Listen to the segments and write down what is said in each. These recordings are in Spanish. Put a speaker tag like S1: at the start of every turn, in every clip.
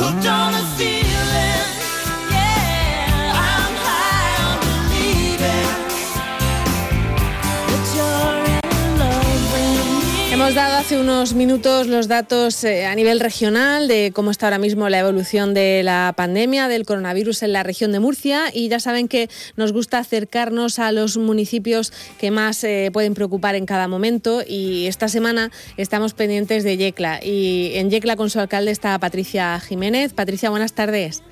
S1: who don't see Hemos dado hace unos minutos los datos eh, a nivel regional de cómo está ahora mismo la evolución de la pandemia del coronavirus en la región de Murcia y ya saben que nos gusta acercarnos a los municipios que más eh, pueden preocupar en cada momento y esta semana estamos pendientes de Yecla y en Yecla con su alcalde está Patricia Jiménez. Patricia, buenas tardes.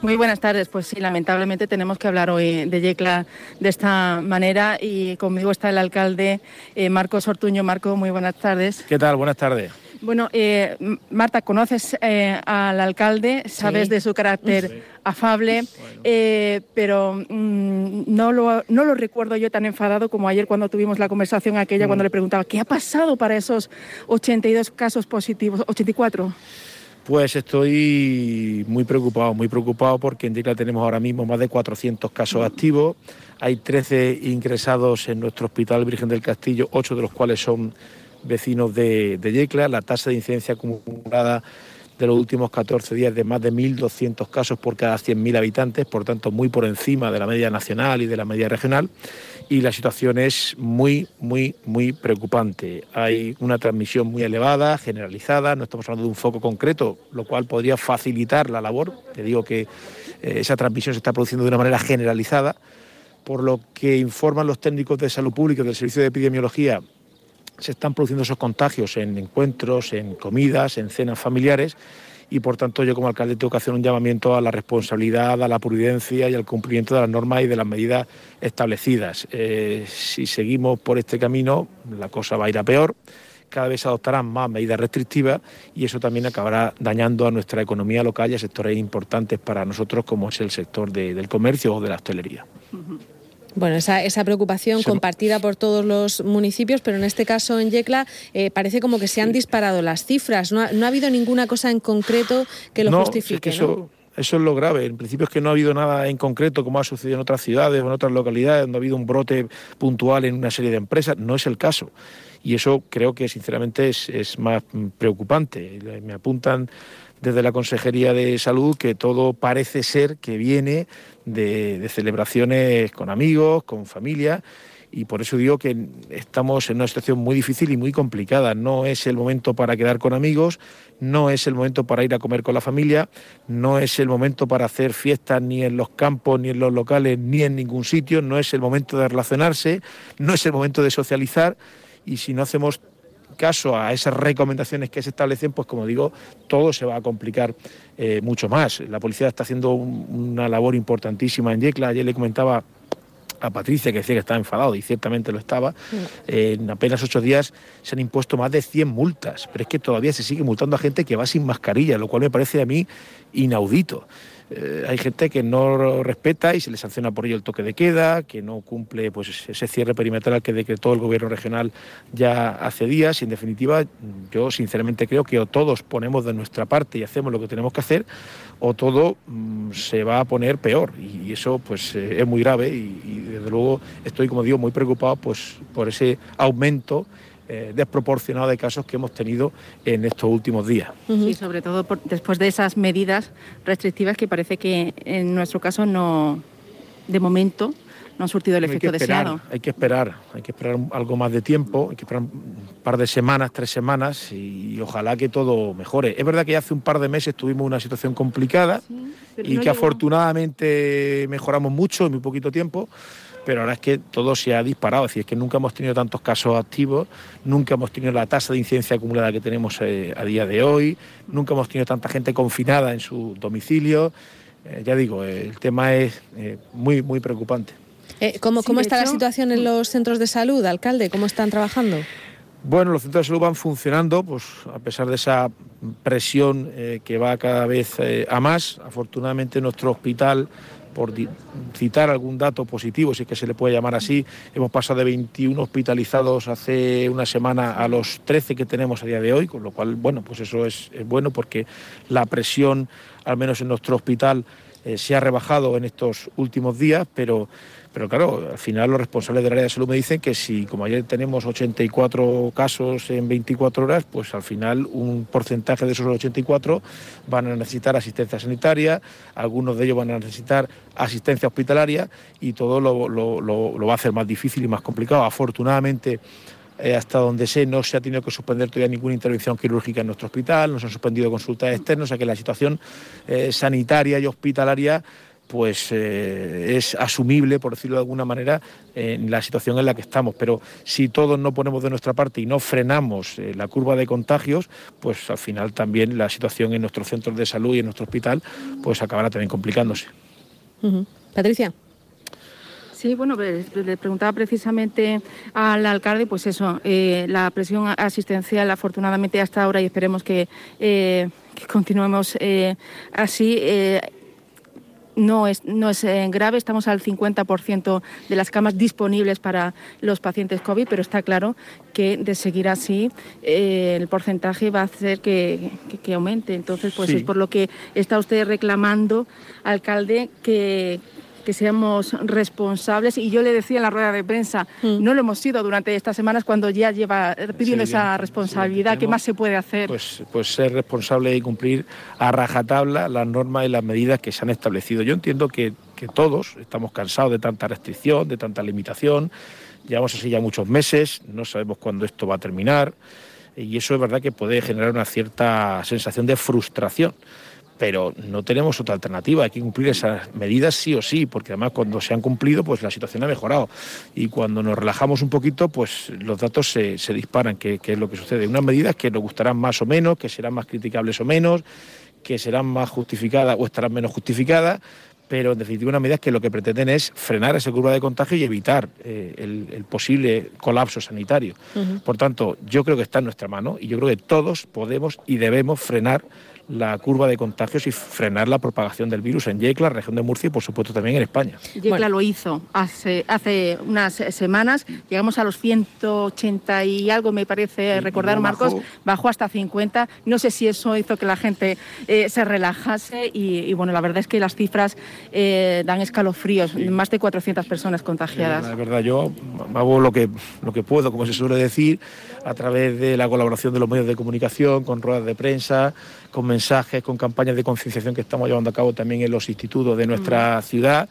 S2: Muy buenas tardes. Pues sí, lamentablemente tenemos que hablar hoy de Yecla de esta manera y conmigo está el alcalde eh, Marcos Ortuño. Marco, muy buenas tardes.
S3: ¿Qué tal? Buenas tardes.
S2: Bueno, eh, Marta, conoces eh, al alcalde, sabes de su carácter afable, pero mm, no, lo, no lo recuerdo yo tan enfadado como ayer cuando tuvimos la conversación aquella, mm. cuando le preguntaba, ¿qué ha pasado para esos 82 casos positivos, 84?
S3: Pues estoy muy preocupado, muy preocupado porque en Yecla tenemos ahora mismo más de 400 casos activos. Hay 13 ingresados en nuestro Hospital Virgen del Castillo, 8 de los cuales son vecinos de Yecla. La tasa de incidencia acumulada de los últimos 14 días de más de 1.200 casos por cada 100.000 habitantes, por tanto muy por encima de la media nacional y de la media regional. Y la situación es muy, muy, muy preocupante. Hay una transmisión muy elevada, generalizada, no estamos hablando de un foco concreto, lo cual podría facilitar la labor. Te digo que eh, esa transmisión se está produciendo de una manera generalizada, por lo que informan los técnicos de salud pública del Servicio de Epidemiología se están produciendo esos contagios en encuentros, en comidas, en cenas familiares y por tanto yo como alcalde tengo que hacer un llamamiento a la responsabilidad, a la prudencia y al cumplimiento de las normas y de las medidas establecidas. Eh, si seguimos por este camino la cosa va a ir a peor, cada vez se adoptarán más medidas restrictivas y eso también acabará dañando a nuestra economía local y a sectores importantes para nosotros como es el sector del comercio o de la hostelería.
S1: Bueno, esa, esa preocupación compartida por todos los municipios, pero en este caso en Yecla eh, parece como que se han disparado las cifras. No ha, no ha habido ninguna cosa en concreto que lo justifique.
S3: eso, eso es lo grave. En principio es que no ha habido nada en concreto como ha sucedido en otras ciudades o en otras localidades donde ha habido un brote puntual en una serie de empresas. No es el caso. Y eso creo que sinceramente es, es más preocupante. Me apuntan desde la Consejería de Salud que todo parece ser que viene de, celebraciones con amigos, con familia y por eso digo que estamos en una situación muy difícil y muy complicada. No es el momento para quedar con amigos, no es el momento para ir a comer con la familia, no es el momento para hacer fiestas ni en los campos, ni en los locales, ni en ningún sitio, no es el momento de relacionarse, no es el momento de socializar y si no hacemos caso a esas recomendaciones que se establecen, pues como digo, todo se va a complicar eh, mucho más. La policía está haciendo una labor importantísima en Yecla. Ayer le comentaba a Patricia, que decía que estaba enfadado, y ciertamente lo estaba, en apenas ocho días se han impuesto más de 100 multas, pero es que todavía se sigue multando a gente que va sin mascarilla, lo cual me parece a mí inaudito. Eh, hay gente que no respeta y se le sanciona por ello el toque de queda, que no cumple pues, ese cierre perimetral que decretó el gobierno regional ya hace días. Y en definitiva, yo sinceramente creo que o todos ponemos de nuestra parte y hacemos lo que tenemos que hacer, o todo mm, se va a poner peor. Y, eso pues eh, es muy grave y, y, desde luego estoy, como digo, muy preocupado pues, por ese aumento eh, desproporcionado de casos que hemos tenido en estos últimos días.
S2: Y sobre todo después de esas medidas restrictivas que parece que en nuestro caso no, de momento, no han surtido el efecto deseado.
S3: Hay que esperar, hay que esperar algo más de tiempo, hay que esperar un par de semanas, tres semanas y, ojalá que todo mejore. Es verdad que hace un par de meses tuvimos una situación complicada y que afortunadamente mejoramos mucho en muy poquito tiempo pero ahora es que todo se ha disparado, es decir, es que nunca hemos tenido tantos casos activos, nunca hemos tenido la tasa de incidencia acumulada que tenemos eh, a día de hoy, nunca hemos tenido tanta gente confinada en su domicilio. Eh, ya digo, el tema es eh, muy, muy preocupante.
S1: ¿Cómo, cómo está la situación en los centros de salud, alcalde? ¿Cómo están trabajando?
S3: Bueno, los centros de salud van funcionando, pues a pesar de esa presión que va cada vez a más. Afortunadamente nuestro hospital por citar algún dato positivo, si es que se le puede llamar así, hemos pasado de 21 hospitalizados hace una semana a los 13 que tenemos a día de hoy, con lo cual, bueno, pues eso es, bueno porque la presión, al menos en nuestro hospital, eh, se ha rebajado en estos últimos días, pero, pero claro, al final los responsables del área de salud me dicen que si como ayer tenemos 84 casos en 24 horas, pues al final un porcentaje de esos 84 van a necesitar asistencia sanitaria, algunos de ellos van a necesitar asistencia hospitalaria y todo lo, lo va a hacer más difícil y más complicado. Afortunadamente, eh, hasta donde sé, no se ha tenido que suspender todavía ninguna intervención quirúrgica en nuestro hospital, no se han suspendido consultas externas, o sea que la situación eh, sanitaria y hospitalaria pues eh, es asumible, por decirlo de alguna manera, en la situación en la que estamos. Pero si todos no ponemos de nuestra parte y no frenamos la curva de contagios, pues al final también la situación en nuestros centros de salud y en nuestro hospital pues acabará también complicándose.
S1: Patricia.
S2: Sí, bueno, le preguntaba precisamente al alcalde, pues eso, eh, la presión asistencial afortunadamente hasta ahora y esperemos que, eh, continuemos eh, así. no es, no es grave, estamos al 50% de las camas disponibles para los pacientes COVID, pero está claro que de seguir así el porcentaje va a hacer que, aumente. Entonces, pues es por lo que está usted reclamando, alcalde, que, que seamos responsables. Y yo le decía en la rueda de prensa, mm. no lo hemos sido durante estas semanas cuando ya lleva pidiendo esa responsabilidad. ¿Qué más se puede hacer?
S3: Pues, pues ser responsable y cumplir a rajatabla las normas y las medidas que se han establecido. Yo entiendo que, que todos estamos cansados de tanta restricción, de tanta limitación. Llevamos así ya muchos meses, no sabemos cuándo esto va a terminar y eso es verdad que puede generar una cierta sensación de frustración pero no tenemos otra alternativa, hay que cumplir esas medidas sí o sí, porque además cuando se han cumplido, pues la situación ha mejorado. Y cuando nos relajamos un poquito, pues los datos se, disparan, que, es lo que sucede. Unas medidas que nos gustarán más o menos, que serán más criticables o menos, que serán más justificadas o estarán menos justificadas, pero en definitiva unas medidas que lo que pretenden es frenar esa curva de contagio y evitar eh, el, posible colapso sanitario. Por tanto, yo creo que está en nuestra mano y yo creo que todos podemos y debemos frenar la curva de contagios y frenar la propagación del virus en Yecla, región de Murcia y por supuesto también en España.
S2: Yecla lo hizo hace, hace unas semanas, llegamos a los 180 y algo me parece recordar Marcos, bajó. hasta 50, no sé si eso hizo que la gente eh, se relajase y, bueno, la verdad es que las cifras eh, dan escalofríos, más de 400 personas contagiadas.
S3: la verdad, yo hago lo que, lo que puedo, como se suele decir, a través de la colaboración de los medios de comunicación, con ruedas de prensa, con mensajes, con campañas de concienciación que estamos llevando a cabo también en los institutos de nuestra mm. ciudad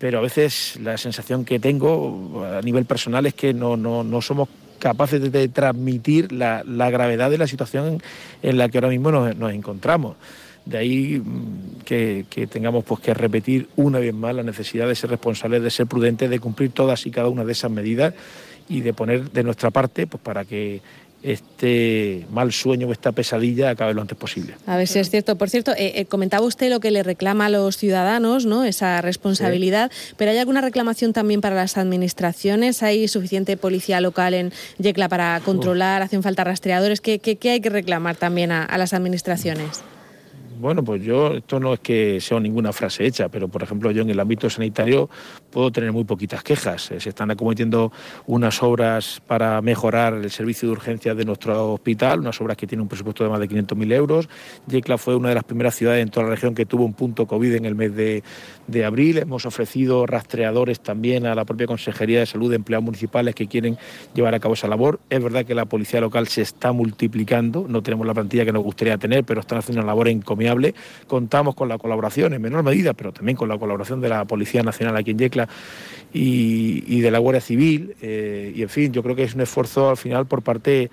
S3: pero a veces la sensación que tengo a nivel personal es que no, somos capaces de, transmitir la, gravedad de la situación en la que ahora mismo nos, encontramos. De ahí mm, que, tengamos pues, que repetir una vez más la necesidad de ser responsables, de ser prudentes, de cumplir todas y cada una de esas medidas y de poner de nuestra parte pues, para que este mal sueño o esta pesadilla acabe lo antes posible.
S1: A ver si es cierto. Por cierto, eh, eh, comentaba usted lo que le reclama a los ciudadanos, ¿no? Esa responsabilidad, pero ¿hay alguna reclamación también para las administraciones? ¿Hay suficiente policía local en Yecla para controlar? ¿Hacen falta rastreadores? ¿Qué, hay que reclamar también a las administraciones?
S3: Bueno, pues yo, esto no es que sea ninguna frase hecha, pero por ejemplo yo en el ámbito sanitario puedo tener muy poquitas quejas. Eh, se están acometiendo unas obras para mejorar el servicio de urgencias de nuestro hospital, unas obras que tienen un presupuesto de más de 500.000 euros. Yecla fue una de las primeras ciudades en toda la región que tuvo un punto COVID en el mes de, abril. Hemos ofrecido rastreadores también a la propia Consejería de Salud de Empleados Municipales que quieren llevar a cabo esa labor. Es verdad que la policía local se está multiplicando, no tenemos la plantilla que nos gustaría tener, pero están haciendo una labor encomiable Contamos con la colaboración, en menor medida, pero también con la colaboración de la Policía Nacional aquí en Yecla y, de la Guardia Civil. Eh, y en fin, yo creo que es un esfuerzo al final por parte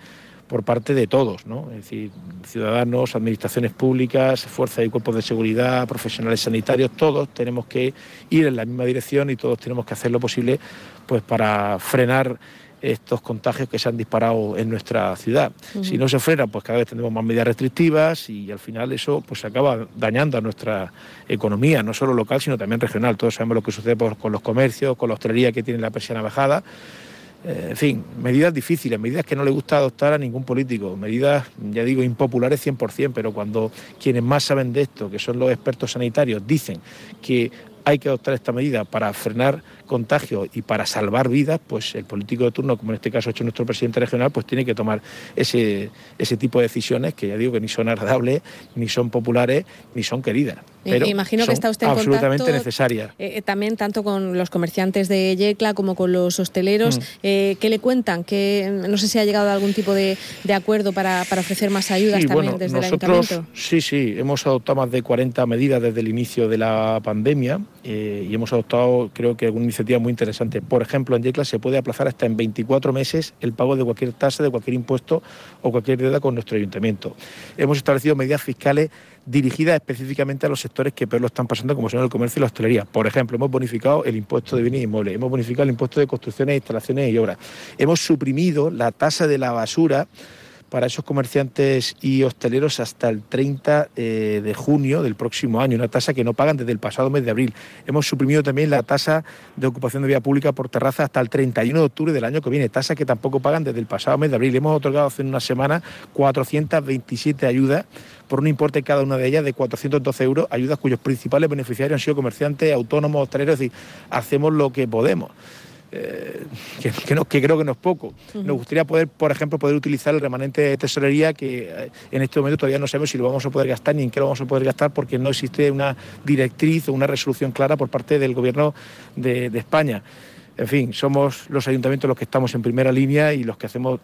S3: por parte de todos. Es decir, ciudadanos, administraciones públicas, fuerzas y cuerpos de seguridad, profesionales sanitarios, todos tenemos que ir en la misma dirección y todos tenemos que hacer lo posible pues para frenar estos contagios que se han disparado en nuestra ciudad. Si no se frena, pues cada vez tendremos más medidas restrictivas y al final eso pues se acaba dañando a nuestra economía, no solo local, sino también regional. Todos sabemos lo que sucede con los comercios, con la hostelería que tiene la persiana bajada. Eh, en fin, medidas difíciles, medidas que no le gusta adoptar a ningún político, medidas, ya digo, impopulares 100%, pero cuando quienes más saben de esto, que son los expertos sanitarios, dicen que hay que adoptar esta medida para frenar contagios y para salvar vidas, pues el político de turno, como en este caso ha hecho nuestro presidente regional, pues tiene que tomar ese, ese tipo de decisiones que ya digo que ni son agradables, ni son populares, ni son queridas. Pero
S1: Imagino
S3: que
S1: está usted
S3: en absolutamente necesarias.
S1: Eh, eh, también tanto con los comerciantes de Yecla como con los hosteleros. Mm. Eh, ¿Qué le cuentan? que no sé si ha llegado a algún tipo de, acuerdo para, ofrecer más ayudas también desde
S3: nosotros,
S1: el ayuntamiento.
S3: Sí, sí, hemos adoptado más de 40 medidas desde el inicio de la pandemia y hemos adoptado creo que alguna iniciativa muy interesante. Por ejemplo, en Yecla se puede aplazar hasta en 24 meses el pago de cualquier tasa, de cualquier impuesto o cualquier deuda con nuestro ayuntamiento. Hemos establecido medidas fiscales dirigidas específicamente a los sectores que peor lo están pasando, como son el comercio y la hostelería. Por ejemplo, hemos bonificado el impuesto de bienes inmuebles, hemos bonificado el impuesto de construcciones, instalaciones y obras. Hemos suprimido la tasa de la basura para esos comerciantes y hosteleros hasta el 30 eh, de junio del próximo año, una tasa que no pagan desde el pasado mes de abril. Hemos suprimido también la tasa de ocupación de vía pública por terraza hasta el 31 de octubre del año que viene, tasa que tampoco pagan desde el pasado mes de abril. Hemos otorgado hace una semana 427 ayudas por un importe cada una de ellas de 412 euros, ayudas cuyos principales beneficiarios han sido comerciantes, autónomos, hosteleros, es decir, hacemos lo que podemos. Eh, que, que, creo que no es poco. Nos gustaría poder, por ejemplo, poder utilizar el remanente de tesorería que eh, en este momento todavía no sabemos si lo vamos a poder gastar ni en qué lo vamos a poder gastar porque no existe una directriz o una resolución clara por parte del Gobierno de, de España. En fin, somos los ayuntamientos los que estamos en primera línea y los que hacemos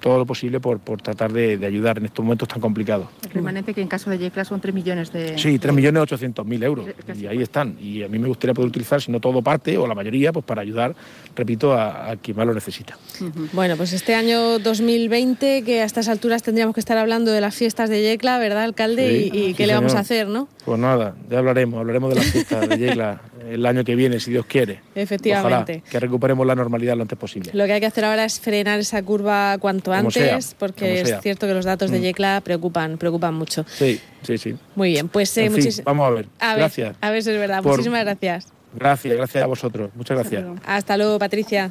S3: todo lo posible por, por tratar de, ayudar en estos momentos tan complicados.
S2: El remanente que en caso de Yecla son 3 millones de...
S3: Sí, 3 millones 800 mil euros. Y ahí están. Y a mí me gustaría poder utilizar, si no todo parte o la mayoría, pues para ayudar, repito, a, quien más lo necesita.
S1: Bueno, pues este año 2020, que a estas alturas tendríamos que estar hablando de las fiestas de Yecla, ¿verdad, alcalde? y, qué le vamos a hacer, ¿no?
S3: Pues nada, ya hablaremos, hablaremos de las fiestas de Yecla el año que viene, si Dios quiere.
S1: Efectivamente.
S3: que recuperemos la normalidad lo antes posible.
S1: Lo que hay que hacer ahora es frenar esa curva cuanto antes, porque es cierto que los datos de mm. Yecla preocupan, preocupan mucho.
S3: Sí, sí, sí.
S1: Muy bien, pues
S3: eh, vamos a ver. gracias.
S1: a ver si es verdad. Muchísimas gracias.
S3: Gracias, gracias a vosotros. Muchas gracias.
S1: Hasta luego, Patricia.